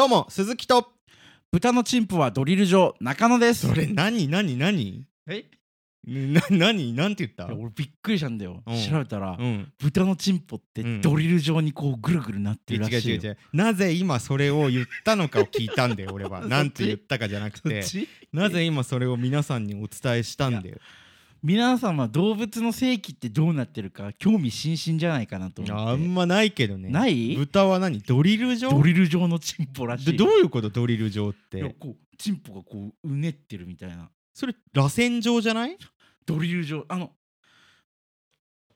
どうも鈴木と。豚のチンポはドリル場中野です。それ何何何？え？な何？なんて言った？いや俺びっくりしたんだよ、うん。調べたら、うん。豚のチンポってうん。ドリル状にこうぐるぐるなって違うるらしいよ、違う違う。なぜ今それを言ったのかを聞いたんだよ俺は。そっち？なんて言ったかじゃなくて。そっち？なぜ今それを皆さんにお伝えしたんだよ皆様動物の性器ってどうなってるか興味津々じゃないかなと思って。あんまないけどね。ない？豚は何？ドリル状？ドリル状のチンポらしい。でどういうこと？ドリル状って。こうチンポがこううねってるみたいな。それ螺旋状じゃない？ドリル状。あの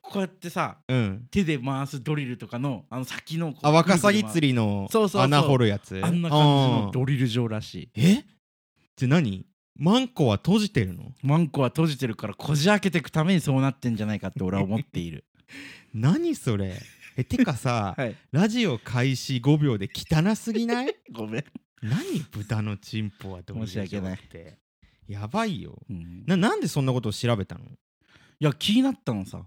こうやってさうん。手で回すドリルとかのあの先のあワカサギ釣りのそうそうそう。穴掘るやつ。回あんな感じのドリル状らしい。え？じゃ何？マンコは閉じてるの？マンコは閉じてるからこじ開けていくためにそうなってんじゃないかって俺は思っている。何それ？えてかさ はい。ラジオ開始5秒で汚すぎない？ごめん、何？豚のチンポはどうし訳ない。ってやばいよ。うん。いななんでそんなことを調べたの？や気になったのさ。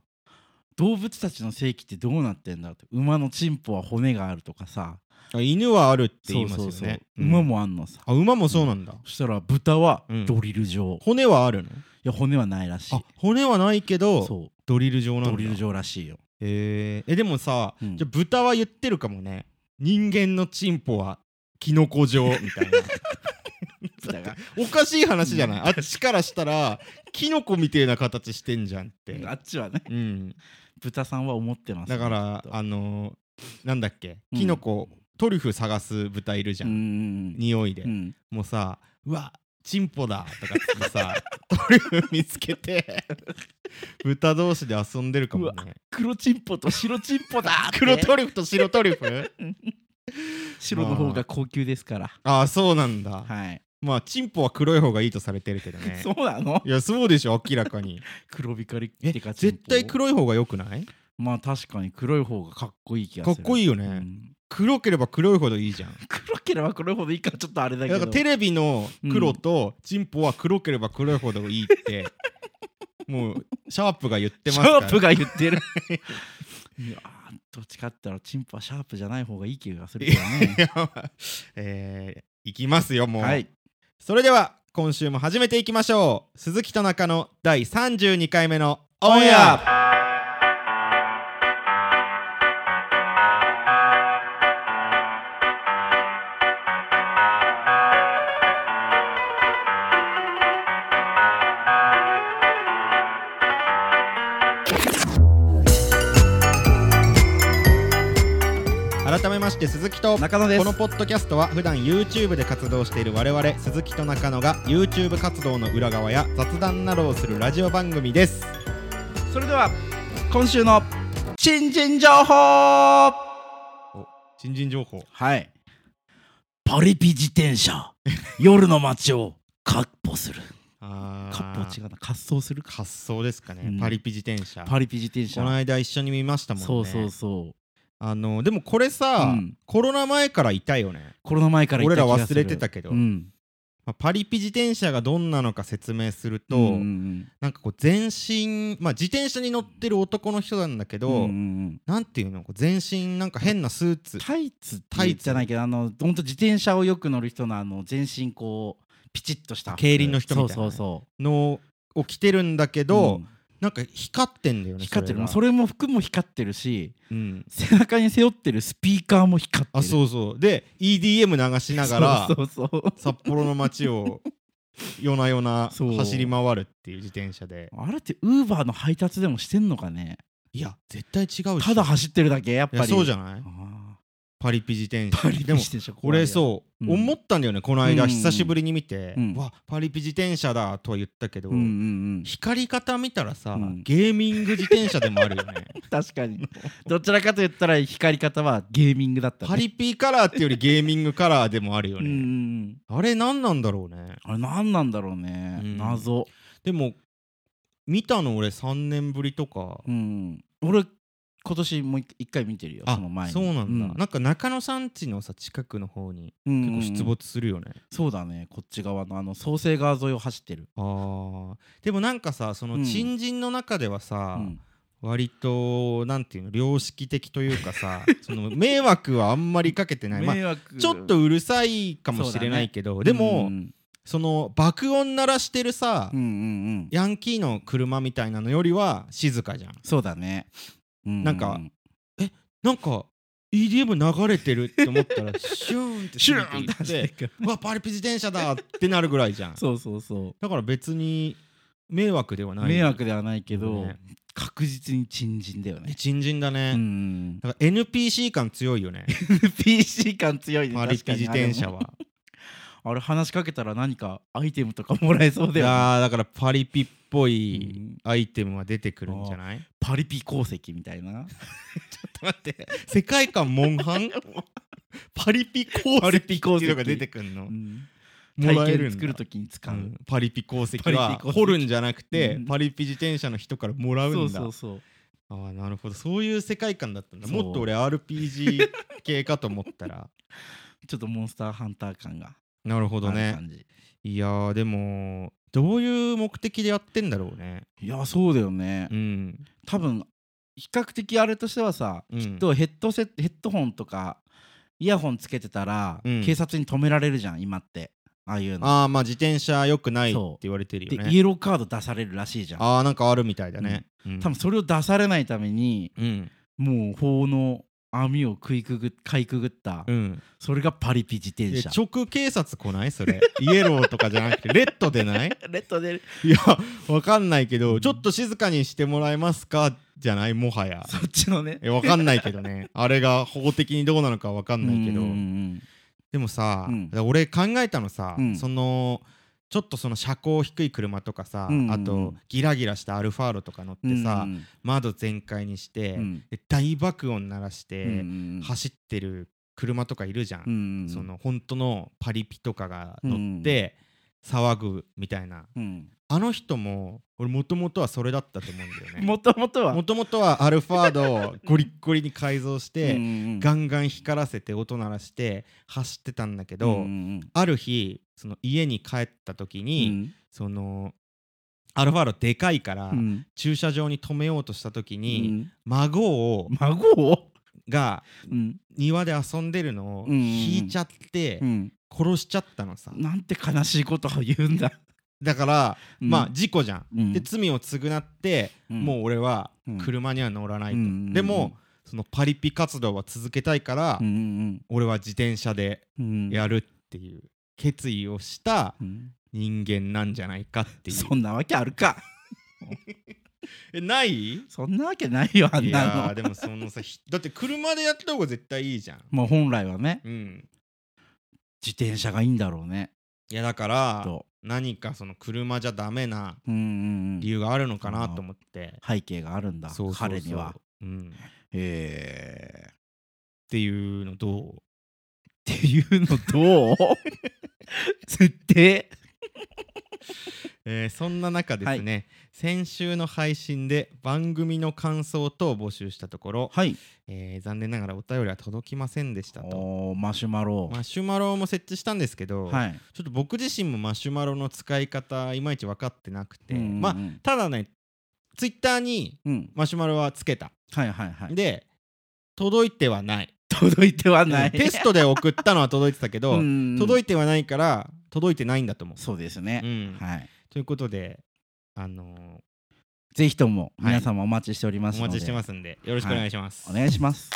動物たちの性器ってどうなってんだって。馬のチンポは骨があるとかさ。あ犬はあるって言いますよね。そうそうそう。うん。馬もあんのさ、あ馬もそうなんだ、そしたら豚はうん。ドリル状、い骨はあるの？や骨はないらしい。あ骨はないけどそドリル状なんだ。うドリル状らしいよ。へー。えでもさ、うん。じゃあ豚は言ってるかもね。人間のチンポはキノコ状みたいな。おかしい話じゃない？あっちからしたらキノコみたいな形してんじゃんって。あっちはね。うん。豚さんは思ってますねだからあのーなんだっけ？うん。キノコ、トリュフ探す豚いるじゃ、うんん匂いで、うん。もうさうわチンポだとかってさ トリュフ見つけて豚同士で遊んでるかもね。黒チンポと白チンポだ 黒トリュフと白トリュフ？白の方が高級ですから。ああそうなんだ、はい。まあチンポは黒い方がいいとされてるけどね。そうなの？いやそうでしょ明らかに。黒光りえってか絶対黒い方が良くない？まあ確かに黒い方がかっこいい気がする。かっこいいよね。うん黒ければ黒いほどいいじゃん。黒ければ黒いほどいいからちょっとあれだけど。だからテレビの黒とチンポは黒ければ黒いほどいいって、もうシャープが言ってますシから。ャープが言ってる。いやーどっちかって言ったらチンポはシャープじゃない方がいい気がするけどね。えー、いきますよもう、はい。それでは今週も始めていきましょう。鈴木と中の第32回目のオンエア木と中野です。このポッドキャストは普段 YouTube で活動している我々鈴木と中野が YouTube 活動の裏側や雑談などをするラジオ番組です。それでは今週の新人情報。新人情報。はい。パリピ自転車。夜の街をかっ歩する。あかっ歩は違うな。滑走する滑走ですかね、うん。パリピ自転車。パリピ自転車。この間一緒に見ましたもんね。そうそうそうあのでもこれさ、うん。コロナ前からいたよね、コロナ前から俺ら行った気がする。忘れてたけど、うん。まあパリピ自転車がどんなのか説明すると、うんうんなんかこう全身まあ自転車に乗ってる男の人なんだけど、うんうんうんなんていうの？こう全身なんか変なスーツ。タイツタイツ。じゃないけどあの本当自転車をよく乗る人のあの全身こうピチッとした。服競輪の人みたいなね。そうそうそのを着てるんだけうど、うんなんか光ってんだよね光ってる。が。それも服も光ってるしうん、背中に背負ってるスピーカーも光ってる。あそうそう。で EDM 流しながら札幌の街を夜な夜な走り回るっていう自転車で。あれってウーバーの配達でもしてんのかね？いや絶対違うしただ走ってるだけやっぱり。そうじゃない？あパリピ自転ーパリピ車でも自転車そう、うん思ったんだよね。この間うん。久しぶりに見て、うん。わパリピ自転車だとは言ったけど、うんうんうん。光り方見たらさ、うん。ゲーミング自転車でもあるよね。確かに。どちらかと言ったら光り方はゲーミングだったね。パリピカラーっていうよりゲーミングカラーでもあるよね、んあれ何なんだろうね。あれ何なんだろうね、うん。謎。でも見たの俺3年ぶりとか、うん。俺今年もう一一回見てるよあその前に。そうなんだ、うなんか中野さん家のさ近くの方にうん結構出没するよね、そうだねこっち側のあの創生川沿いを走ってる、あー。でもなんかさそのうん。新人の中ではさ、うん。割となんていうの良識的というかさ その迷惑はあんまりかけてない、まあ、迷惑。ちょっとうるさいかもしれないけど、でも、うんその爆音鳴らしてるさ、うんうんうん。ヤンキーの車みたいなのよりは静かじゃん。そうだね。うなんかなんか EDM 流れてるって思ったら シューンってシューンってってうわパリピ自転車だってなるぐらいじゃん。そうそうそだから別に迷惑ではうない。迷惑ではないけどね確実に珍人だよね。新人だね、うんだから NPC 感強いよね。PC 感強いね。パリピ自転車はあれ話しかけたら何かアイテムとかもらえそういだよね。やーだからパリピっぽういん。アイテムは出てくるんじゃない？パリピ鉱石みたいな。待って。世界観モンハン？パリピ鉱パリピ鉱石石っていうのが出てくんの？うん。体験作るときに使う、うん。パリピ鉱石は掘るんじゃなくて、うん。パリピ自転車の人からもらうんだ。そうそうそう。ああなるほど。そういう世界観だったんだ。もっと俺 RPG 系かと思ったら。ちょっとモンスターハンター感がなるほどね。いやーでもどういう目的でやってんだろうね。いやそうだよね、うん。多分比較的あれとしてはさ、うん。きっとヘッドセヘッドホンとかイヤホンつけてたら、うん。警察に止められるじゃん今って。ああいうの。ああまあ自転車良くないって言われてるよで、ねイエローカード出されるらしいじゃん。ああなんかあるみたいだね、うん。多分それを出されないためにうん。もう法の網を食いくぐかいくぐった、うん。それがパリピ自転え車直警察来ない？それ。イエローとかじゃなくてレッドでない？レッドでいやわかんないけどちょっと静かにしてもらえますか？じゃない？もはや。そっちのね。えわかんないけどね。あれが法的にどうなのかわかんないけど。うんうん。でもさ、うん。俺考えたのさ、うん。そのちょっとその車高低い車とかさ、うんうんうん。あとギラギラしたアルファードとか乗ってさ、うん窓全開にして、うん。で大爆音鳴らして、うんうん走ってる車とかいるじゃん、うんうんその本当のパリピとかが乗って騒ぐみたいな、うん。あの人も俺もともとはそれだったと思うんだよね。もともとは？もともとはアルファードを ゴリッゴリに改造して、うんうんガンガン光らせて音鳴らして走ってたんだけど、うんうん。ある日その家に帰った時うに、ん。そのアルファードでかいから、うん。駐車場に止めようとした時うに、ん。孫を孫を？がうん。庭で遊んでるのを引いちゃってうん。殺しちゃったのさ、なんて悲しいことを言うんだ。だから、うん。まあ事故じゃん、うん。で罪を償って、うん。もう俺はうん。車には乗らないと、でもそのパリピ活動は続けたいから、俺は自転車でうん。やるっていう決意をしたうん人間なんじゃないかっていう。そんなわけあるか。えない？いそんなわけないよあんやなの。ーでもそのさひだって車でやった方が絶対いいじゃん。もう本来はね。うん。自転車がいいんだろうね。いやだからと。何かその車じゃダメなうんうんうん。理由があるのかなと思って、背景があるんだそうそうそう。彼には。うん、っへえていうのどう？っていうのどう？設定えーそんな中ですね、先週の配信で番組の感想等を募集したところ、はい。えー残念ながらお便りは届きませんでしたと。マシュマロ。マシュマロも設置したんですけど、はい。ちょっと僕自身もマシュマロの使い方いまいち分かってなくて、うんうんうん。まあただねツイッターにうん。マシュマロはつけた、はいはいはい。で届いてはない届いてはない。テストで送ったのは届いてたけど、届いいてはないから届いてないんだと思う、そうですね。うん。はい。ということであのーぜひともはい。皆様お待ちしておりまおすので。待ちしてますんでよろしくお願いします、お願いします。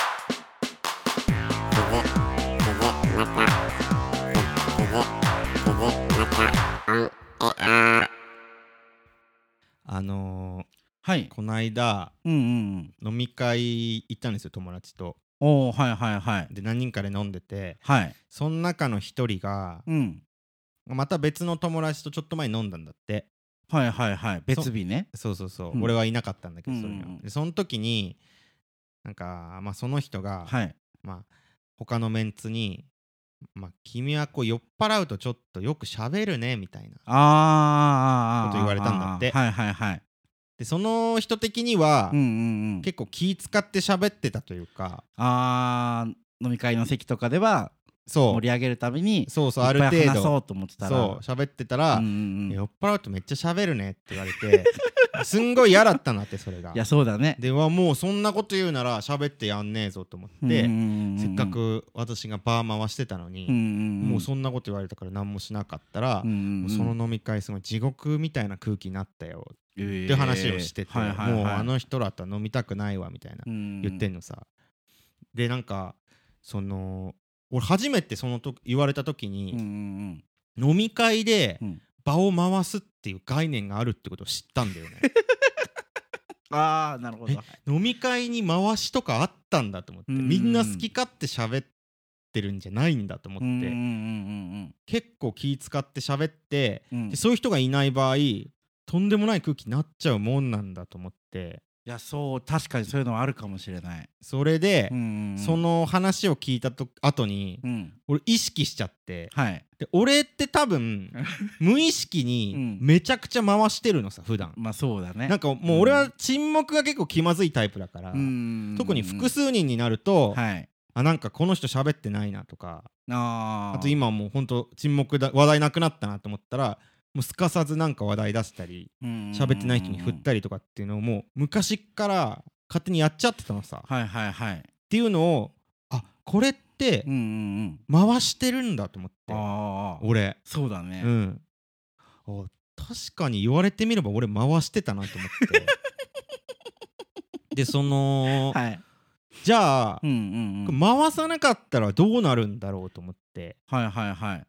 あのーはい。この間うんうんうん。飲み会行ったんですよ友達とおおはいはいはい。で何人かで飲んでてはい。その中の一人がうん。また別の友達とちょっと前に飲んだんだって。はいはいはい。別日ね。そうそうそう、うん。俺はいなかったんだけど、それうんうん。うんでその時になんか、まあ、その人が、はい。まあ、他のメンツに、まあ、君はこう酔っ払うとちょっとよく喋るねみたいなこと言われたんだって。はいはいはいでその人的には、うんうんうん。結構気使って喋ってたというか。あー飲み会の席とかではそ盛り上げるためにうそうそうある程度。話そうと思ってたら。そう喋ってたら、うんうんうん。酔っ払うとめっちゃ喋るねって言われて すんごい嫌だったんだってそれが。いやそうだね。ではもうそんなこと言うなら喋ってやんねえぞと思って、せっかく私がバー回してたのに、ももうそんなこと言われたから何もしなかったら、もうそのの飲み会すごい地獄みたいな空気になったよって話をしてて、はいはいはい。もうあの人らとは飲みたくないわみたいな言言ってんのさ、でなんかその俺初めてそのと言われた時うんうに、ん。飲み会でうん。場を回すっていう概念があるってことを知ったんだよね。ああなるほど。飲み会に回しとかあったんだと思ってうんうんうん。みんな好き勝手喋ってるんじゃないんだと思って、うんうんうん結構気使って喋ってうんうん。でそういう人がいない場合とんでもない空気になっちゃうもんなんだと思って。いやそう確かにそういうのはあるかもしれない。それで、うんうんうん。その話を聞いたと後にうん。俺意識しちゃって。はい。で俺って多分 無意識にうん。めちゃくちゃ回してるのさ普段。まあそうだね。なんかもう俺は沈黙が結構気まずいタイプだから、うん特に複数人になると、はい。あなんかこの人喋ってないなとか。あと今もうほんと沈黙だ話題なくなったなと思ったらもうすかさずなんか話題出したり喋ってない人に振ったりとかっていうのをもう昔から勝手にやっちゃってたのさ。っはいはいはい。ていうのをあこれってうんうんうん。回してるんだと思って。ああ。俺。そうだね。うん。あ確かに言われてみれば俺回してたなと思って。でその、はい。じゃあうんうんうん。回さなかったらどうなるんだろうと思って。はいはいはい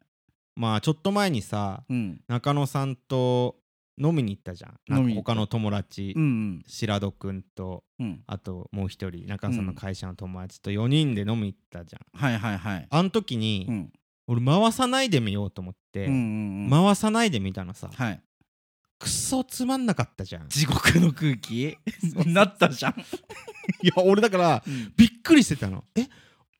まあちょっと前にさうん。中野さんと飲みに行ったじゃん。なん他の友達、うんうん。白戸くんとうん。あともう一人中野さんの会社の友達と4人で飲み行ったじゃん、はいはいはい。あの時に、うん。俺回さないでみようと思って、うんうんうん。回さないでみたのさはい。くそつまんなかったじゃん。地獄の空気？なったじゃん。いや俺だからびっくりしてたの。え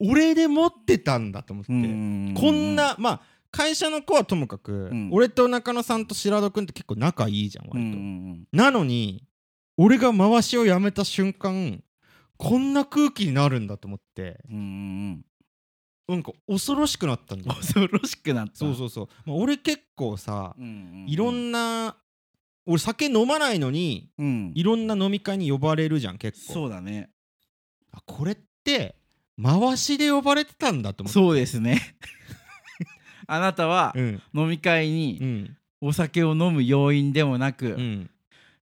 俺で持ってたんだと思って、うん。こんなまあ会社の子はともかく、ん。俺と中野さんと白戸くんって結構仲いいじゃん割と、んなのに俺が回しをやめた瞬間こんな空気になるんだと思って。うんうんなんか恐ろしくなったんだよ恐ろしくなった。そうそうそう、まあ、俺結構さうん。いろんな俺酒飲まないのにうん。いろんな飲み会に呼ばれるじゃん結構。そうだね。あこれって回しで呼ばれてたんだと思って。そうですねあなたはうん。飲み会うにん。お酒を飲む要因でもなく、うん。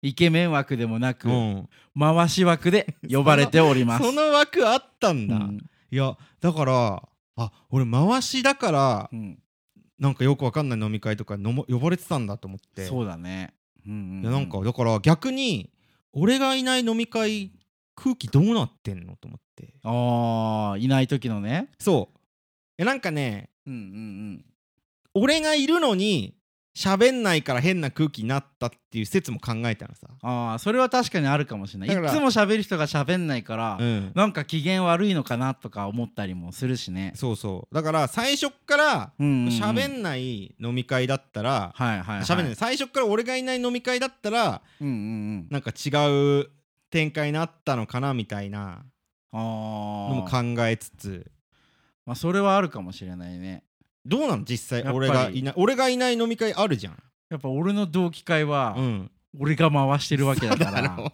イケメン枠でもなく、うん。回し枠で 呼ばれております。その枠あったんだ、うん。いやだからあ俺回しだからうん。なんかよくわかんない飲み会とかのも呼ばれてたんだと思って。そうだね。うんうんうん。いやなんかだから逆に俺がいない飲み会空気どうなってんのと思って。ああいない時のね。そう。いやなんかねうんうん俺がいるのに喋んないから変な空気になったっていう説も考えたのさうん。ああそれは確かにあるかもしれない。いだからつも喋る人が喋んないから、うんなんか機嫌悪いのかなとか思ったりもするしね。そうそうだから最初っからうんうんうん喋んない飲み会だったらはいはい、はい。喋んない最初っから俺がいない飲み会だったらうんうんうん。なんか違う展開になったのかなみたいなあのもあ。考えつつまあそれはあるかもしれないね。どうなの？実際俺がいない俺がいない飲み会あるじゃん。やっぱ俺の同期会は、うん。俺が回してるわけだから。ろ。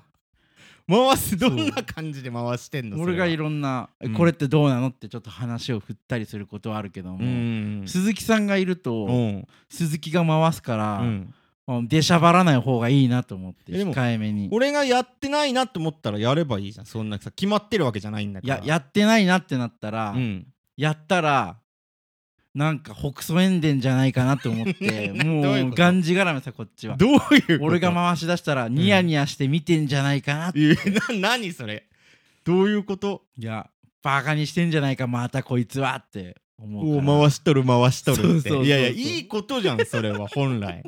回すどんな感じで回してんの俺がいるろんな、うん。これってどうなのってちょっと話を振ったりすることはあるけども、うん。鈴木さんがいると、うん。鈴木が回すから、出しゃばらない方がいいなと思ってえでも控えめに。俺がやってないなと思ったらやればいいじゃん。そんなさ決まってるわけじゃないんだから。ややってないなってなったら、うん。やったらなんか北総塩田じゃないかなと思って もどうがんじがらめさこっちは。どういう俺が回し出したらニヤニヤして見てんじゃないかなって、いやな何それ？どういうこと？いやバカにしてんじゃないかまたこいつはって思う回しとる回しとるって。いやいやいいことじゃんそれは 本来。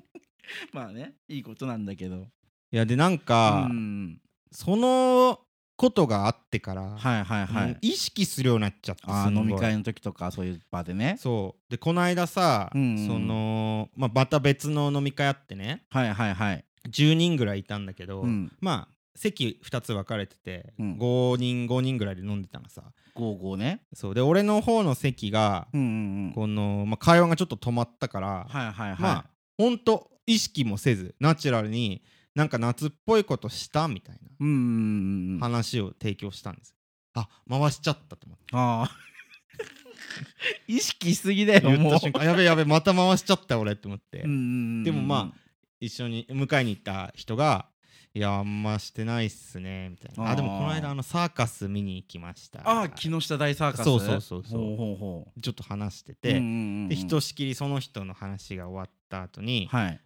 まあねいいことなんだけど。いやでなんか、うん。そのことがあってから、はいはいはい。意識するようになっちゃってあ飲み会の時とかそういう場でね。そう。でこの間さ、うんうんその、まあ、また別の飲み会あってね。はいはいはい。10人ぐらいいたんだけど、うん。まあ席2つ分かれてて、うん。5人5人ぐらいで飲んでたのさ。ゴーゴーね。そう。で俺の方の席が、うんうんうん。この、まあ、会話がちょっと止まったから、はいはいはい。まあほんと意識もせずナチュラルになんか夏っぽいことしたみたいなうん話を提供したんですあ回しちゃったと思って。ああ。意識しすぎだよもう。言った瞬間。やべやべまた回しちゃった俺って思って、でもま一緒に迎えに行った人が「いやあんましてないっすね」みたいな。あでもこの間あのサーカス見に行きました。ああ木下大サーカス？そうそうそうそう。ちょっと話してうんて、でひとしきりその人の話が終わった後に、はい。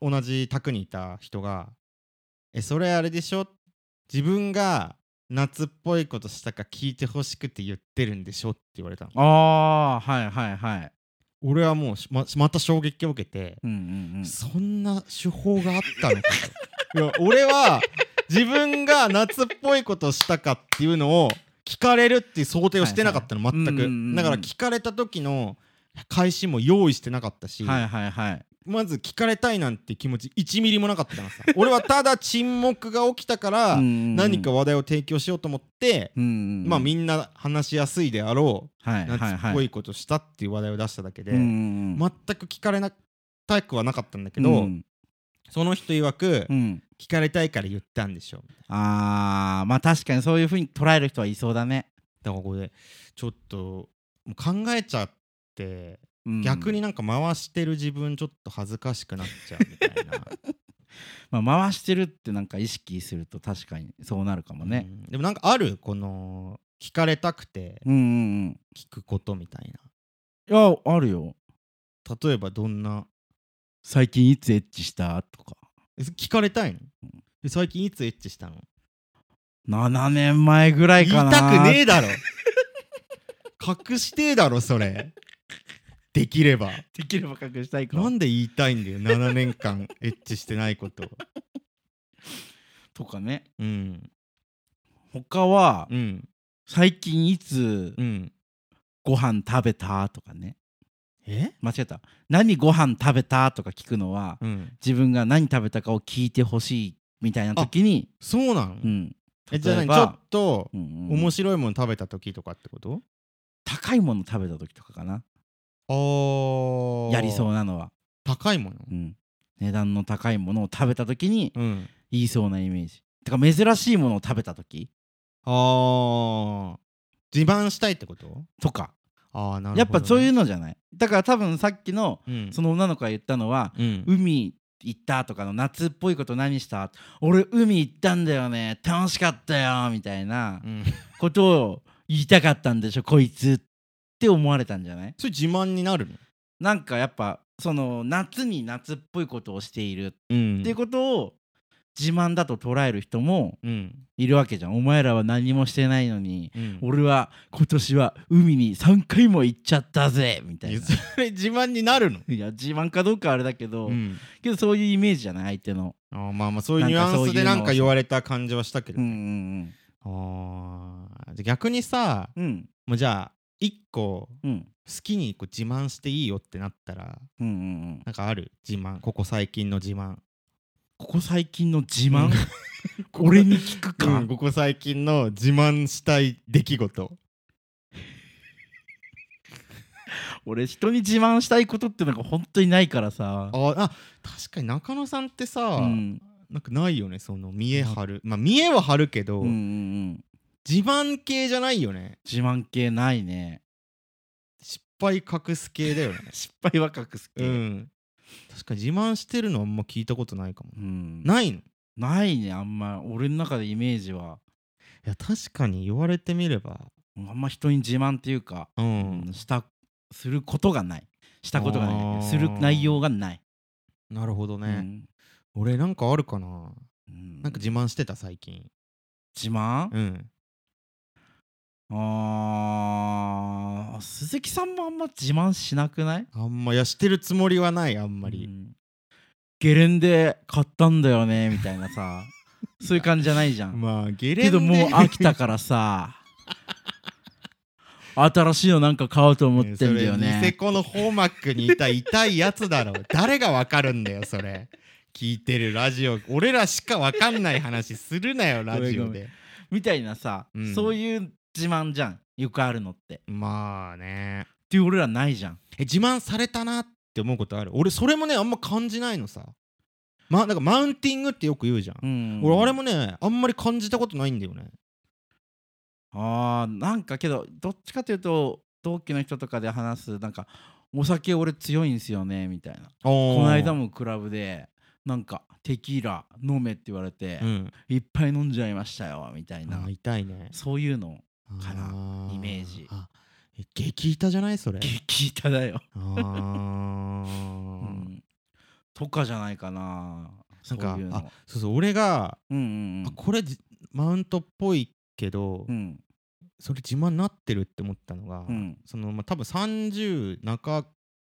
お同じ宅にいた人が「えそれあれでしょ？自分が夏っぽいことしたか聞いてほしくて言ってるんでしょ?」って言われたの。ああはいはいはい。俺はもうしままた衝撃を受けて、うんうんうんそんな手法があったのか？と。いや俺は自分が夏っぽいことをしたかっていうのを聞かれるっていう想定をしてなかったの、はいはい。全く、うんうんうん。だから聞かれた時の返しも用意してなかったし、はいはいはい。まず聞かれたいなんて気持ち1ミリもなかったのさ。俺はただ沈黙が起きたから何何か話題を提供しようと思って、うんうんうん。まあみんな話しやすいであろはいうはい。夏っはいぽいことしたっていう話題を出しただけで、全く聞かれなたくはなかったんだけど、うん。その人曰く、うん。聞かれたいから言ったんでしょあーまあ確かにそういうふうに捉える人はいそうだね。なだからここでちょっともう考えちゃって、うん。逆になんか回してる自分ちょっと恥ずかしくなっちゃうみたいな。まあ回してるってなんか意識すると確かにそうなるかもね。うん。でもなんかあるこの聞かれたくてうんうんうん。聞くことみたいいやあるよ。な例えばどんな？最近いつエッチした？とか。え聞かれたいの？え最近いつエッチしたの？7年前ぐらい言いかなたくねえだろ。隠してえだろそれできれば。できれば隠したいかなんで言いたいんだよ。7年間エッチしてないこと。とかね。うん。他はうん。最近いつうん。ご飯食べた？とかね。え？間違えた。何ご飯食べた？とか聞くのはうん。自分が何食べたかを聞いてほしいみたいな時にそうなの、うん。えじゃあちょっとうんうん。面白いもの食べた時とかってこと？高いもの食べた時とかかなやりそうなのは、高いもの？うん、値段の高いものを食べた時にうん。言いそうなイメージ。てか珍しいものを食べた時。あー。自慢したいってこと？とか。ああなるほど、ね、やっぱそういうのじゃない？だから多分さっきのうん。その女の子が言ったのはうん。海行ったとかの夏っぽいこと何した？俺海行ったんだよね。楽しかったよ。みたいなうん。ことを言いたかったんでしょこいつって思われたんじゃない？それ自慢になるの？なんかやっぱその夏に夏っぽいことをしているうん。っていうことを自慢だと捉える人もうん。いるわけじゃん。お前らは何もしてないのにうん。俺は今年は海に3回も行っちゃったぜみたいな。それ自慢になるの？いや自慢かどうかあれだけど、うん。けどそういうイメージじゃない？相手の。あーまあまあそういうニュアンスでなんか言われた感じはしたけどうんうんあー。じゃあ逆にさうんうん。もうじゃあ一個うん。好きにこう自慢していいよってなったらうんうんうん。なんかある？自慢。ここ最近の自慢。ここ最近の自慢？俺に聞くか、うんここ最近の自慢したい出来事。俺人に自慢したいことってのが本当にないからさ。あーあ確かに中野さんってさ、うん。なんかないよね？その見え張る。まあ見えは張るけど、うんうんうん自慢系じゃないよね。自慢系ないね。失敗隠す系だよね。失敗は隠す系、うん。確かに自慢してるのあんま聞いたことないかも。うん。ないの？いないねあんま。俺の中でイメージは。や確かに言われてみれば。あんま人に自慢っていうか、ううんんしたすることがない。したことがない。する内容がない、なるほどね、うん。俺なんかあるかな。うん。なんか自慢してた最近。自慢、うんあー鈴木さんもあんま自慢しなくない？あんまいやしてるつもりはないあんあまり、ゲレンデ買ったんだよねみたいなさ。そういう感じじゃないじゃん。まあゲレンデ。けどもう飽きたからさ。新しいのなんか買おうと思ってんだよそれニセねコのホーマックにいた痛いやつだろ。誰がわかるんだよそれ。聞いてるラジオ。俺らしかわかんない話するなよラジオで。みたいなさ、うん。そういう自慢じゃん。よくあるのって。っまあね。ていう俺らないじゃん。え自慢されたなって思うことある？俺それもねあんま感じないのさ。まなんかマウンティングってよく言うじゃん、うん。俺あれもねあんまり感じたことないんだよね。あーなんかけどどっちかというと同期の人とかで話すなんかお酒俺強いんすよねみたいな。ここの間もクラブでなんかテキーラ飲めって言われて、うん。いっぱい飲んじゃいましたよみたいな。痛いね。そういうのかなイメージ。激痛じゃないそれ？激痛だよ、あうーん、とかじゃないかななんそうかいうの。あそうそう俺が、うんうんあこれじマウントっぽいけど、うん。うんそれ自慢になってるって思ったのが、うん。そのまあ多分30中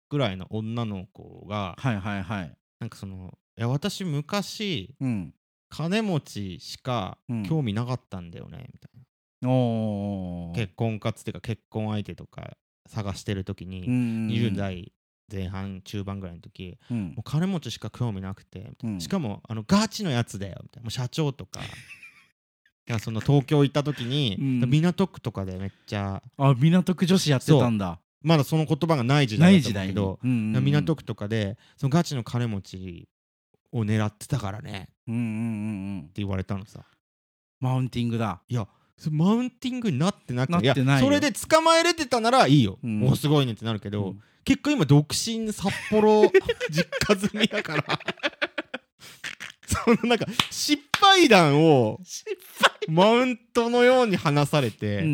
ぐらいの女の子がはいはいはい。なんかそのいや私昔うん。金持ちしかうん。興味なかったんだよね、みたい結婚活っていうか結婚相手とか探してる時に、うんうん20代前半中盤ぐらいの時うん。もう金持ちしか興味なくて、うん。しかもあのガチのやつだよみたいなもう社長とか。いやその東京行った時に、うん。港区とかでめっちゃあ港区女子やってたんだ。まだその言葉がない時代だけど、うんうんうん。港区とかでそのガチの金持ちを狙ってたからね。ってうんうんうん。うん言われたのさ。マウンティングだ。いやマウンティングになってなくてそれで捕まえれてたならいいよ、うん。おすごいねってなるけど、うん。結構今独身札幌 実家済みだから。そのなんか失敗談をマウントのように話されて、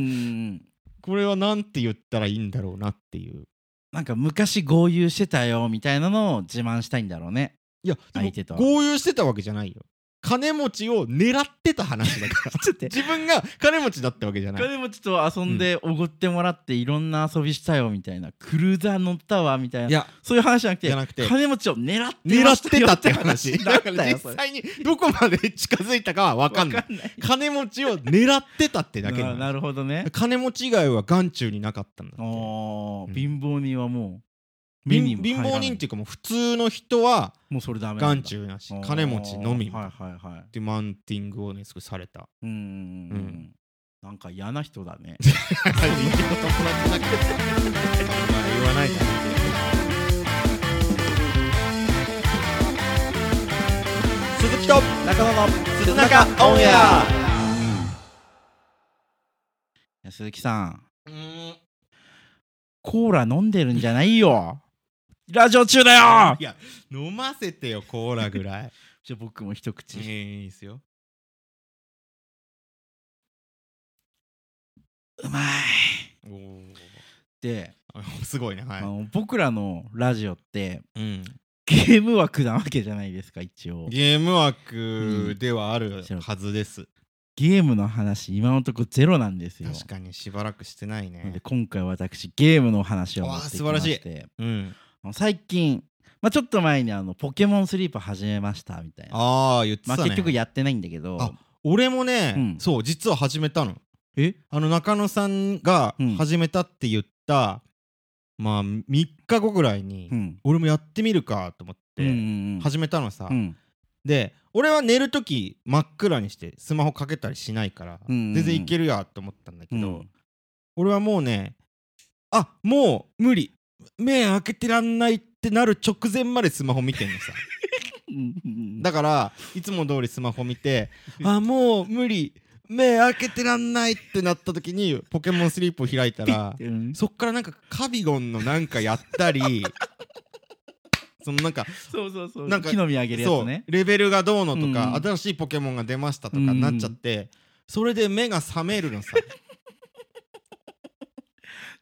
これはなんて言ったらいいんだろうなっていう。なんか昔豪遊してたよみたいなのを自慢したいんだろうね。いや相手とは。豪遊してたわけじゃないよ金持ちを狙ってた話だから。自分が金持ちだったわけじゃない。金持ちと遊んでおごってもらっていろんな遊びしたよみたいなクルーザー乗ったわみたいないや。そういう話じゃなくてなくて。金持ちを狙って狙ってよたって話。だから実際にどこまで近づいたかは分かんない。わかんない。金持ちを狙ってたってだけな るほどね。金持ち以外は眼中になかったんだって。うん。貧乏人はも貧乏人っていうかもう普通の人はもうそれダメ眼中なし。金持ちのみ。はいはいはい。っマウンティングをねすごいされた。うんうんなんか嫌な人だね。人の友達だけど言わないで鈴木と。中野の。鈴中オンエア。鈴木さん。コーラ飲んでるんじゃないよラジオ中だよ。いや飲ませてよコーラぐらい。じゃあ僕も一口、ええいいですよ。うまい。で、あ すごいねはい。あの僕らのラジオってうん。ゲーム枠なわけじゃないですか一応。ゲーム枠ではあるうんはずです。ゲームの話今のところゼロなんですよ。確かにしばらくしてないなのでね今回私ゲームの話を持ってきまわあ素晴してうん最近、まあ、ちょっと前にあのポケモンスリープ始めましたみたいな。ああ言ってまあ、たね結局やってないんだけど。あ俺もね、うん。そう実は始めたの。え？あの中野さんがうん。始めたって言った、まあ3日後ぐらいに、うん。俺もやってみるかと思ってうんうんうん。始めたのさ、うん。で俺は寝る時真っ暗にしてスマホかけたりしないから、うんうんうん。全然いけるやと思ったんだけど、うん。俺はもうねあもう無理目開けてらんないってなる直前までスマホ見てんのさ。うん。うんだからいつも通りスマホ見てあもう無理。目開けてらんないってなった時にポケモンスリープを開いたらうん。そっからなんかカビゴンのなんかやったり そのなんかそうそうそう。なんか木の実あげるやつね。レベルがどうのとか、うん。新しいポケモンが出ましたとかなっちゃって、それで目が覚めるのさ。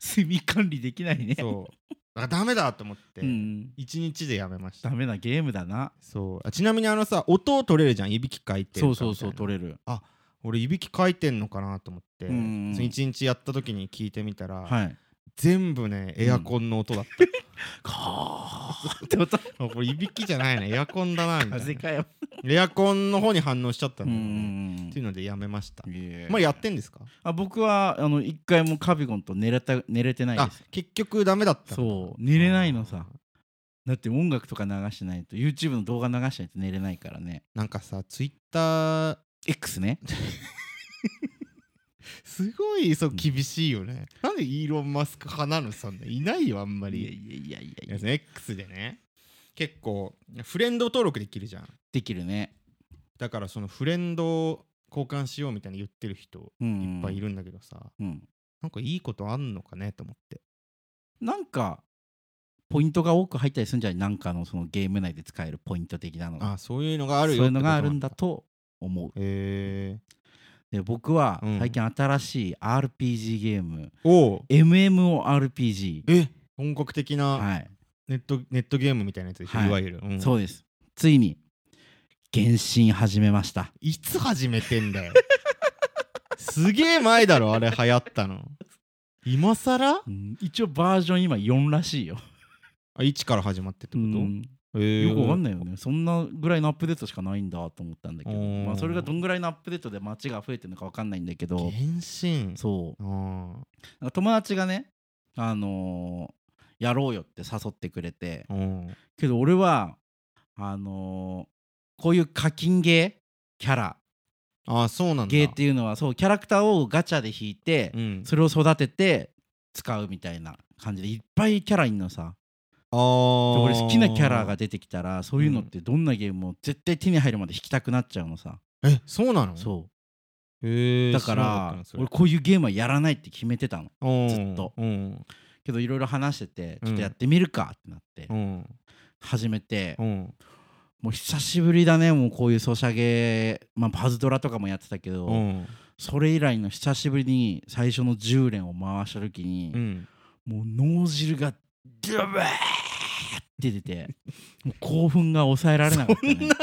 睡眠管理できないね。そうだからダメだと思って、うん一日でやめました。ダメなゲームだな。そう。あちなみにあのさ音を取れるじゃんいびきかいてそうそうそう取れる。俺いびきかいてんのかなと思って、一日やった時に聞いてみたら、はい全部ねエアコンの音だっ カーって音。これいびきじゃないね。エアコンだなみたいな。風かよ。エアコンの方に反応しちゃったんうだよね、ん。っていうのでやめました、まあやってんですか？あ僕はあの一回もカビゴンと寝れた寝れてないあです。結局ダメだった。そう。寝れないのさ。だって音楽とか流してないと YouTube の動画流してないと寝れないからね。なんかさツイッター X ね すごいそう厳しいよね、なんでイーロン・マスク派なのそんないないよあんまいやりいやいやいいやや X でね。結構フレンド登録できるじゃん。できるね。だからそのフレンドを交換しようみたいに言ってる人うんいっぱいいるんだけどさ、うん。なんかいいことあんのかねと思って。なんかポイントが多く入ったりするんじゃない？なんかのそのゲーム内で使えるポイント的なの。があそういうのがあるよそういうのがあるんだと思う。へえで僕はうん。最近新しい RPG ゲーム、MMORPG え本格的なはい、ネット,、ネットゲームみたいなやつでしょ、はい。い、わゆる、うん。そうです。ついに原神始めました。いつ始めてんだよ。すげえ前だろあれ流行ったの。今さらうん。一応バージョン今4らしいよ、あ1から始まってってこと、うんえー。よくわかんないよね。そんなぐらいのアップデートしかないんだと思ったんだけど、まあ、それがどんぐらいのアップデートで街が増えてるのかわかんないんだけど。原神そう。あなんか友達がねあのーやろうよって誘ってくれて。けど俺はあのーこういう課金ゲーキャラ。あそうなんだ。ゲーっていうのはそうキャラクターをガチャで引いて、うん、それを育てて使うみたいな感じでいっぱいキャラいんのさ俺好きなキャラが出てきたらそういうのってどんなゲームも絶対手に入るまで引きたくなっちゃうのさ。えそうなの？そう。だから俺こういうゲームはやらないって決めてたの。俺ずっと。うん。けどいろいろ話しててうん。ちょっとやってみるかってなってうん。始めてうん。もう久しぶりだねもうこういうソシャゲまあパズドラとかもやってたけどうん。それ以来の久しぶりに最初の10連を回した時にうん。もう脳汁がドバーって出てもう興奮が抑えられなかった、ね、そんな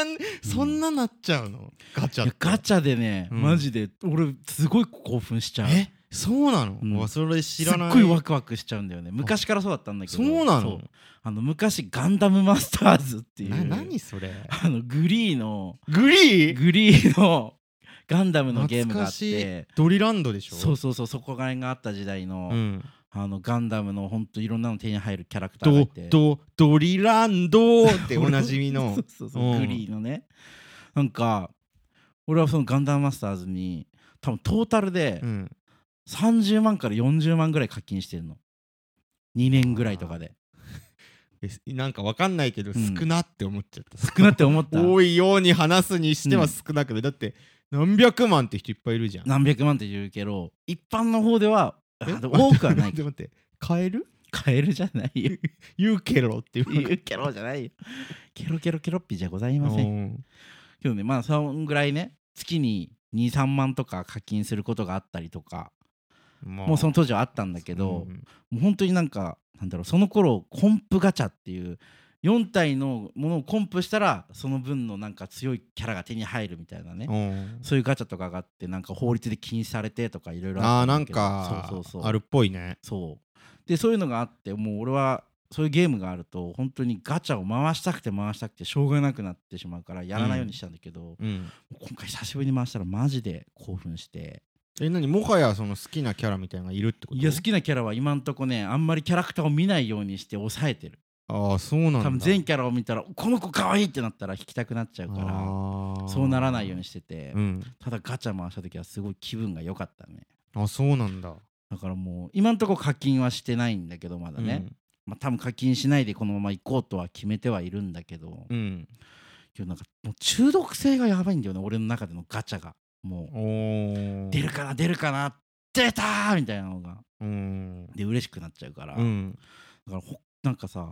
そんななっちゃうの？ガチャガチャでね、うん。マジで俺すごい興奮しちゃう。え？そうなの、うん。それ知らない。すっごいワクワクしちゃうんだよね。昔からそうだったんだけど。そうなの？あの昔ガンダムマスターズっていうな何それ？あのグリーのグリー？グリーのガンダムのゲームがあって。ドリランドでしょ？そうそうそうそこががあった時代の,、うん、あのガンダムのほんといろんなの手に入るキャラクターがいドてドドリランドって おなじみの。そうそうそう、うん。グリーのね。なんか俺はそのガンダムマスターズに多分トータルでうん。30万から40万ぐらい課金してるの。2年ぐらいとかで。えなんかわかんないけどうん。少なって思っちゃった、少なって思った。多いように話すにしては少なくて、だって何百万って人いっぱいいるじゃん。何百万って言うけど一般の方では 多くはない 待って待って買える買えるじゃないよ。言うけろって言うケロじゃないよ。ケロケロケロッピじゃございません。うん。けどねまあそんぐらいね月に23万とか課金することがあったりとかまあ。もうその当時はあったんだけど、うん。もう本当になんかなんだろうその頃コンプガチャっていう4体のものをコンプしたらその分のなんか強いキャラが手に入るみたいなね、うん。そういうガチャとかがあってなんか法律で禁止されてとかいろいろあーなんかそうそうそう。あるっぽいね。そう。でそういうのがあってもう俺はそういうゲームがあると本当にガチャを回したくて回したくてしょうがなくなってしまうからやらないようにしたんだけど、うん。今回久しぶりに回したらマジで興奮して。え何？もはやその好きなキャラみたいなのがいるってこと？いや好きなキャラは今んとこねあんまりキャラクターを見ないようにして抑えてるああそうなんだ。多分全キャラを見たらこの子可愛いってなったら引きたくなっちゃうからそうならないようにしてて、うん。ただガチャ回した時はすごい気分が良かったね。あそうなんだ。だからもう今んとこ課金はしてないんだけどまだね、まあ多分課金しないでこのまま行こうとは決めてはいるんだけど、うん、なんかもう中毒性がやばいんだよね俺の中でのガチャが。もおうー。出るかな出るかな出たーみたいなのが。うん。で嬉しくなっちゃうから、うん。だからほなんかさ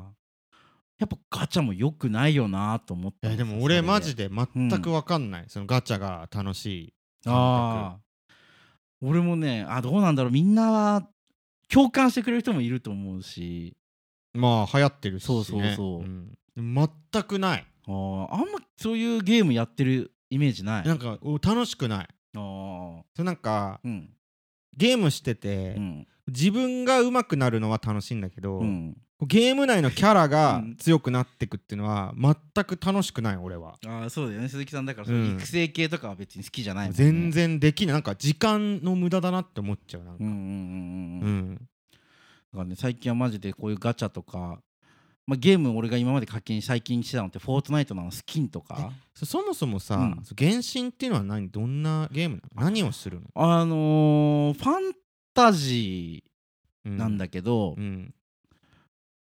やっぱガチャも良くないよなと思ったいやでも俺マジで全く分かんない、そのガチャが楽しい感ああ俺もねあどうなんだろう。みんなは共感してくれる人もいると思うし。覚まあ流行ってるし、ね、そうそうそう。ん。全くない。あー。あんまそういうゲームやってるイメージない。なんかお楽しくない。あー。それなんかうん。ゲームしてて、うん。自分が上手くなるのは楽しいんだけど、うんゲーム内のキャラがうん。強くなってくっていうのは全く楽しくない俺は。ああそうだよね。鈴木さんだからうん。その育成系とかは別に好きじゃないね。全然できない。なんか時間の無駄だなって思っちゃうなんか。うんうんうんうんううん。んだからね最近はマジでこういうガチャとかまあ、ゲーム俺が今まで課金最近してたのってフォートナイトのスキンとか。そそもそもさ、うん。原神っていうのは何どんなゲームなの？何をするの、あのーファンタジうーなんだけど、うん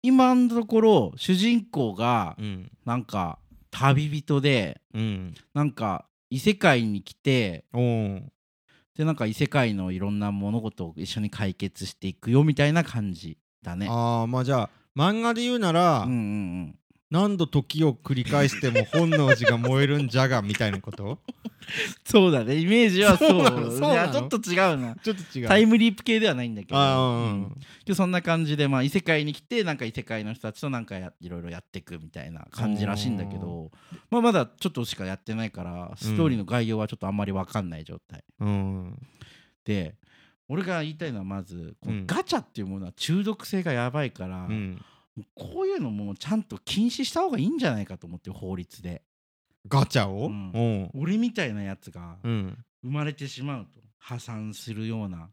今のところ主人公がうん。なんか旅人でうん。なんか異世界に来てでなんか異世界のいろんな物事を一緒に解決していくよみたいな感じだね。ああまあじゃあ漫画で言うなら、うんうんうん、何度時を繰り返しても本能寺が燃えるんじゃがみたいなこと？そうだね。イメージはそう。そうなちょっと違うな。ちょっと違う。タイムリープ系ではないんだけど。ううん。ん。でそんな感じで、まあ、異世界に来てなんか異世界の人たちとなんかやいろいろやっていくみたいな感じらしいんだけど、まあ、まだちょっとしかやってないからストーリーの概要はちょっとあんまり分かんない状態、うん。で俺が言いたいのはまずガチャっていうものは中毒性がやばいから、うんこういうのもちゃんと禁止した方がいいんじゃないかと思って法律で。ガチャを、うん。俺みたいなやつがうん。生まれてしまうと破産するような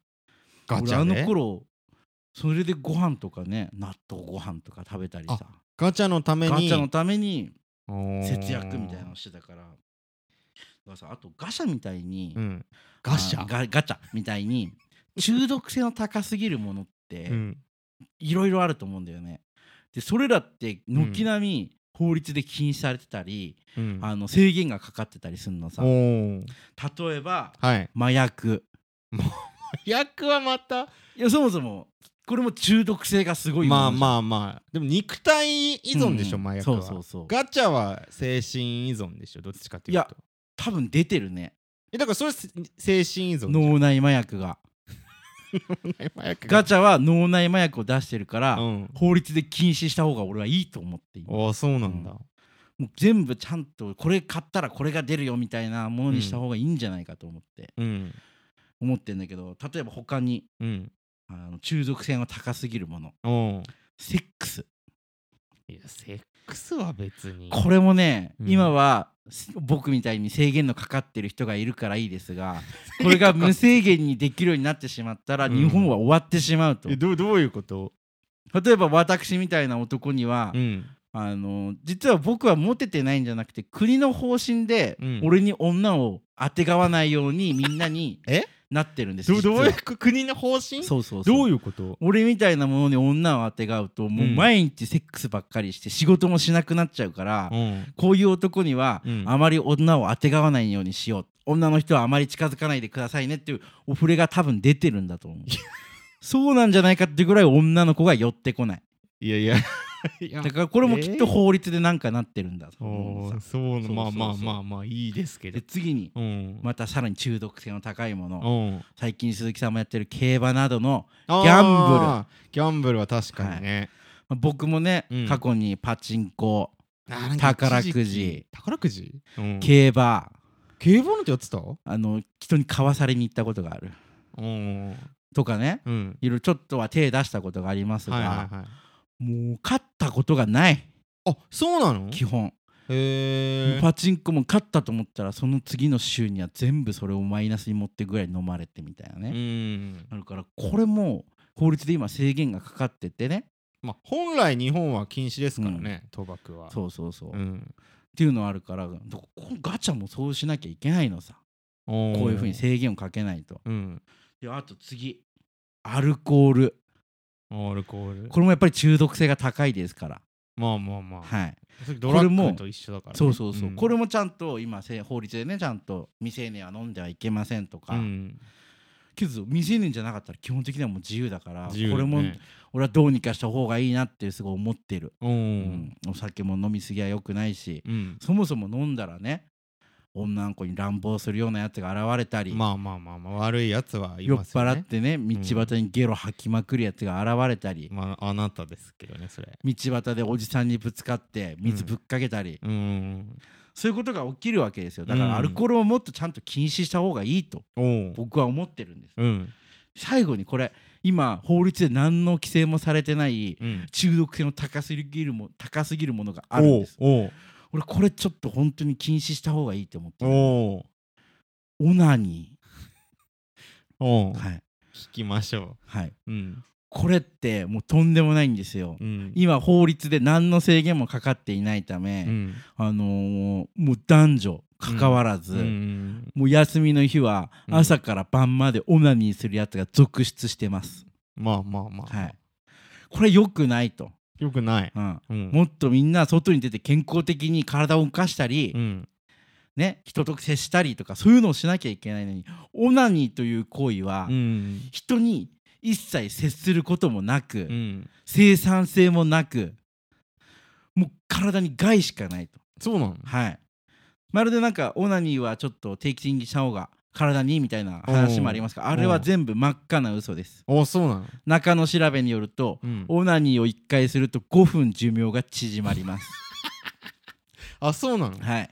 ガチャで？俺あの頃それでご飯とかね納豆ご飯とか食べたりさ。ガチャのために？ガチャのために節約みたいなのをしてたから。だからさあとガシャみたいに、うん。ガシャ？あガガチャみたいに中毒性の高すぎるものってうん。いろいろあると思うんだよね。でそれらって軒並み法律で禁止されてたり、うん。あの制限がかかってたりするのさ。例えばはい。麻薬。役はまた？いやそもそもこれも中毒性がすごいまああまあまあ。でも肉体依存でしょ、麻薬は。そうそうそう。ガチャは精神依存でしょどっちかっていうと。いや多分出てるね。えだからそれせ精神依存脳内麻薬が。麻薬 ガチャは脳内麻薬を出してるから、うん。法律で禁止した方が俺はいいと思っている。ああそうなんだ、もう全部ちゃんとこれ買ったらこれが出るよみたいなものにした方がいいんじゃないかと思って、うん。思ってんだけど例えば他にうん。あの中毒性の高すぎるもの。セックス。いやセックスは別に。これもね、うん。今はす僕みたいに制限のかかってる人がいるからいいですが これが無制限にできるようになってしまったらうん。日本は終わってしまうと、えどうどういうこと？例えば私みたいな男には、うん。あの実は僕はモテてないんじゃなくて国の方針でうん。俺に女をあてがわないようにみんなにえ？なってるんですどどういう 国の方針？そうそうどういうこと？俺みたいなものに女をあてがうともううん毎日セックスばっかりして仕事もしなくなっちゃうから、うん。こういう男にはうん。あまり女をあてがわないようにしよう。女の人はあまり近づかないでくださいねっていうお触れが多分出てるんだと思う。そうなんじゃないかってぐらい女の子が寄ってこないいやいや。いや。だからこれもきっと法律でなんかなってるんだとーそうまあまあまあまあいいですけど。で次にうん。またさらに中毒性の高いもの。うん。最近鈴木さんもやってる競馬などのギャンブル。ギャンブルは確かにね。まあ僕もね、うん。過去にパチンコ宝くじ。宝くじ？うん。競馬。競馬なんてやってたあの人に買わされに行ったことがある。うんとかね。うん。いろいろちょっとは手出したことがありますが、はいはいはいもう勝ったことがない。あそうなの？基本、へえパチンコも勝ったと思ったらその次の週には全部それをマイナスに持ってぐらい飲まれてみたいなうね、ん。あるからこれも法律で今制限がかかっててね。まあ本来日本は禁止ですからね賭博は。そうそうそう、っうん。ていうのあるからガチャもそうしなきゃいけないのさ。ここういうふうに制限をかけないと。うん。であと次。アルコールアルコール。これもやっぱり中毒性が高いですから。まあまあまあ。はい。ドラッグと一緒だからね。そうそうそう、ん。これもちゃんと今せ法律でねちゃんと未成年は飲んではいけませんとか、うん。けど未成年じゃなかったら基本的にはもう自由だから自由これもね俺はどうにかした方がいいなってすごい思ってる、ううんん。お酒も飲みすぎは良くないしうん。そもそも飲んだらね女の子に乱暴するようなやつが現れたり、まあまあまあまあ悪いやつはい酔っますよね。払ってね道端にゲロ吐きまくるやつが現れたり、まああなたですけどねそれ。道端でおじさんにぶつかって水ぶっかけたり、うん。そういうことが起きるわけですよ。だかうん。らアルコールをもっとちゃんと禁止した方がいいと僕は思ってるんです。うん。最後にこれ今法律で何の規制もされてないうん。中毒性の高すぎるも高すぎるものがあるんです俺これちょっと本当に禁止した方がいいと思ってる。おう。オナニおう。ーはい。聞きましょはい。ううん。これってもうとんでもないんですよ。うん。今法律で何の制限もかかっていないため、うん。あのーもう男女関わらず、うんもう休みの日はうん。朝から晩までオナニーするやつが続出してます、まあまあまあ。はい。これ良くないとよくない。うん、うん。もっとみんな外に出て健康的に体を動かしたり、うん。ね、人と接したりとかそういうのをしなきゃいけないのにオナニーという行為はうん。人に一切接することもなく、うん。生産性もなくもう体に害しかないと。そうなの？はい。まるでなんかオナニーはちょっと定期的にした方が体にみたいな話もありますがあれは全部真っ赤な嘘です。あそうなの？中の調べによると、うん。オナニーを1回すると5分寿命が縮まります。あそうなの？はい。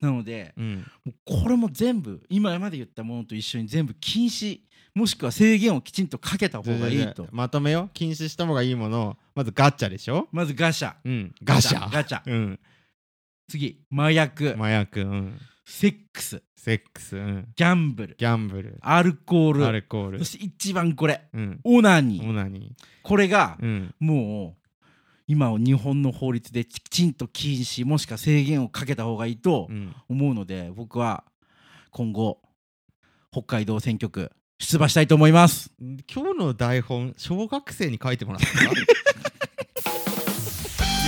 なのでうん。これも全部今まで言ったものと一緒に全部禁止もしくは制限をきちんとかけた方がいいと。まとめよ。う禁止した方がいいもの。まずガチャでしょ？まずガシャ。うん。ガシャガチャ。うん。次麻薬、麻薬。うんセックス。セックス。うん。ギャンブル。ギャンブル。アルコール。アルコール。そして一番これ。うん。オナニー。オナニこれがーうん。もう今日本の法律できちんと禁止もしくは制限をかけた方がいいとうん。思うので僕は今後北海道選挙区出馬したいと思います。今日の台本小学生に書いてもらった？や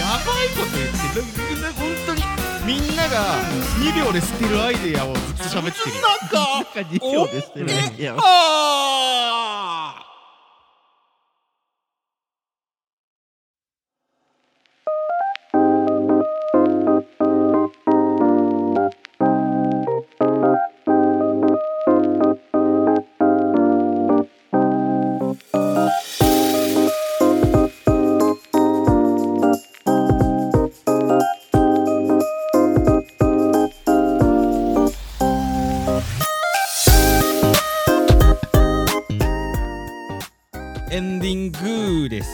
ばいこと言ってな本当にみんなが2秒で捨てるアイデアをずっと喋ってる。なんか2秒でしてるいやあエンディングです。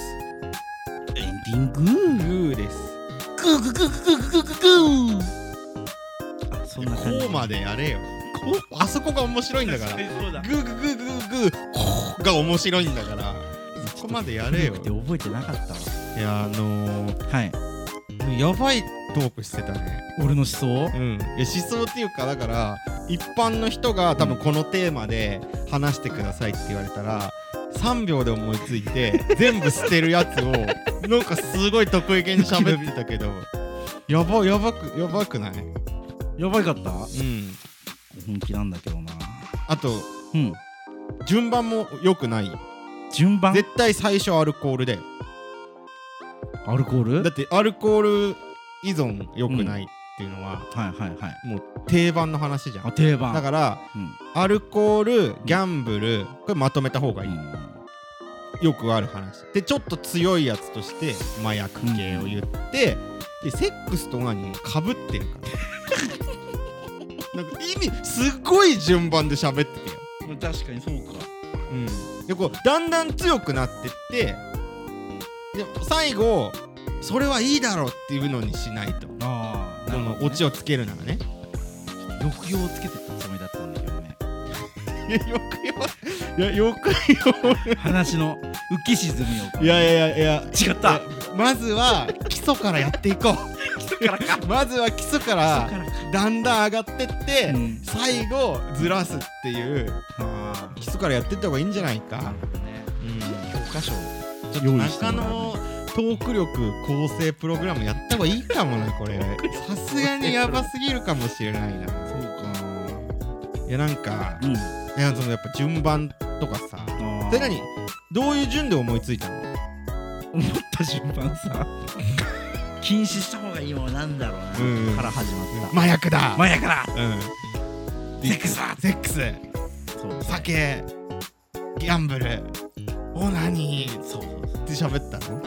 エンディング？グーですグーグーグーグーグーグー。グーあそんなこ感じ。うまでやれよ。あそこが面白いんだから。グそうだ。ーグーグーグーグーこうが面白いんだから。そこまでやれよ。古くて覚えてなかったわ。いやあのー、はい。やばいトークしてたね。俺の思想？うん。いや思想っていうかだから一般の人が多分このテーマで話してくださいって言われたら3秒で思いついて全部捨てるやつをなんかすごい得意げに喋ってたけどやばやばくやばくない？やばいかった？うん。本気なんだけどな。あとうん。順番も良くない？順番？絶対最初アルコールだよアルコール？だってアルコール依存良くないっていうのは、はいはいはい。もう定番の話じゃん。あ定番。だからうん。アルコールギャンブルこれまとめた方がいい、よくある話。でちょっと強いやつとして麻薬系を言って、でセックスとオナニーもかぶってるから。なんか意味すっごい順番で喋っててよ、確かにそうか。うん、でこうだんだん強くなってってで最後それはいいだろうっていうのにしないと。ああこのオチをつけるならね。抑揚をつけてたつもりだったんだけどね。いやよくよいやよくよ話の浮き沈みをいやいやいやいや。違った。まずは基礎からやっていこう。からか。まずは基礎からだんだん上がってって、うん。最後ずらすっていう。あ基礎からやってった方がいいんじゃないか、あね。うん、教科書。ちょっと中野トーク力構成プログラムやった方がいいかもなこれ。さすがにやばすぎるかもしれないな。そうか。いやなんかうん。いやそのやっぱ順番とかさで何？どういう順で思いついたの？思った順番さ。禁止した方がいいものなんだろうな、うんうん。から始まった、麻薬だ。麻薬だ。うん。セックスだ。セックス。そう。酒。ギャンブル。オナニーそうそうそう。って喋ったの？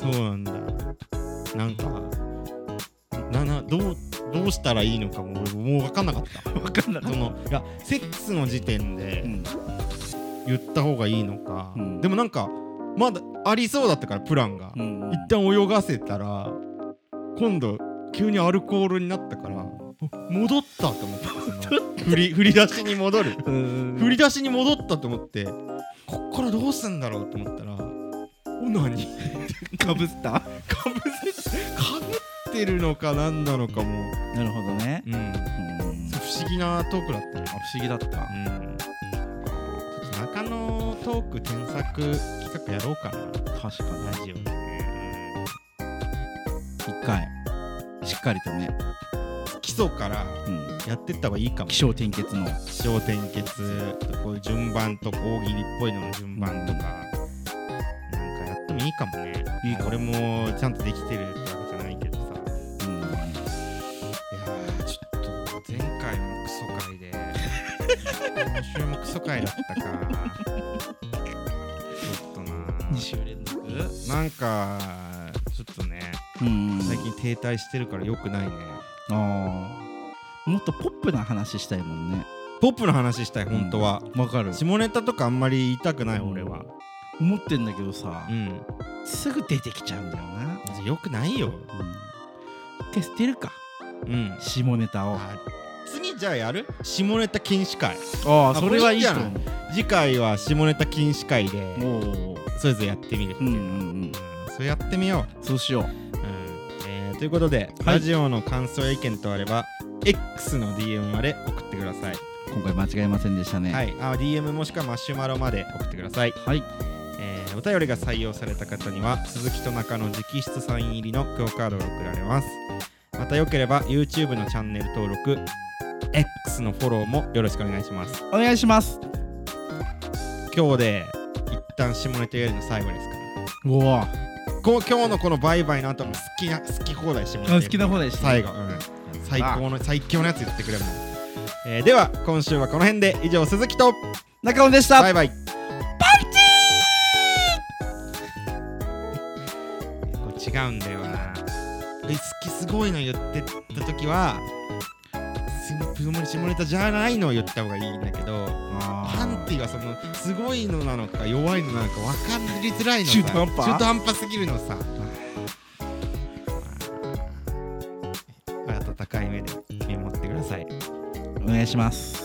そうなんだ。なんかななどうどうしたらいいのかも俺もう分かんなかった。分かんなかった。そのいやセックスの時点でうん言った方がいいのか、うん。でもなんかまだありそうだったからプランが、うん一旦泳がせたら今度急にアルコールになったからお戻ったと思って 振り振り出しに戻る。うん振り出しに戻ったと思ってこっからどうすんだろうと思ったらオナニー。かぶった。かぶってるのか何なのかも。なるほどね。うん。うん。不思議なトークだったね。あ不思議だった。うんちょっと中野トーク添削企画やろうかな。確かに。ラジオでね一回しっかりとね、基礎からうん、やってった方がいいかも気象転結の気象転結。こういう順番とか大喜利っぽいのの順番とか、なんかやってもいいかもね。いいかも。俺もちゃんとできてる週もクソ回だったか。ちょっとな。2週連続。なんかちょっとねうん。最近停滞してるからよくないね。ああもっとポップな話したいもんね。ポップの話したい本当は、わかる。下ネタとかあんまり言いたくない俺は。思ってんだけどさうん。すぐ出てきちゃうんだよな。よくないよ。うん。で捨てるか。うん。下ネタを次じゃあやる？下ネタ禁止会。ああそれはいいとこれいいん思次回は下ネタ禁止会でそれぞれやってみるっていう、うんうんうん。それやってみよそうしよう。う、うん。えーということで、はい。ラジオの感想や意見とあれば X の DM まで送ってください、今回間違えませんでしたね。はい。あ DM もしくはマシュマロまで送ってください、はい。えーお便りが採用された方には鈴木と中の直筆サイン入りのクオカードが送られますまたよければ YouTube のチャンネル登録 X のフォローもよろしくお願いします。お願いします。今日で一旦下ネタやるの最後ですからうわ。こう今日のこのバイバイの後も好きな好き放題してもらって好きな放題して最後、うん、最高の最強のやつ言ってくれるもん、えーでは今週はこの辺で以上鈴木と中尾でした。バイバイ。これ違うんだよすごいの言ってた時は下ネタじゃないのを言った方がいいんだけどパンティはそのすごいのなのか弱いのなのか分かりづらいのさ中途半端？中途半端すぎるのさ。温かい目で見守ってください。お願いします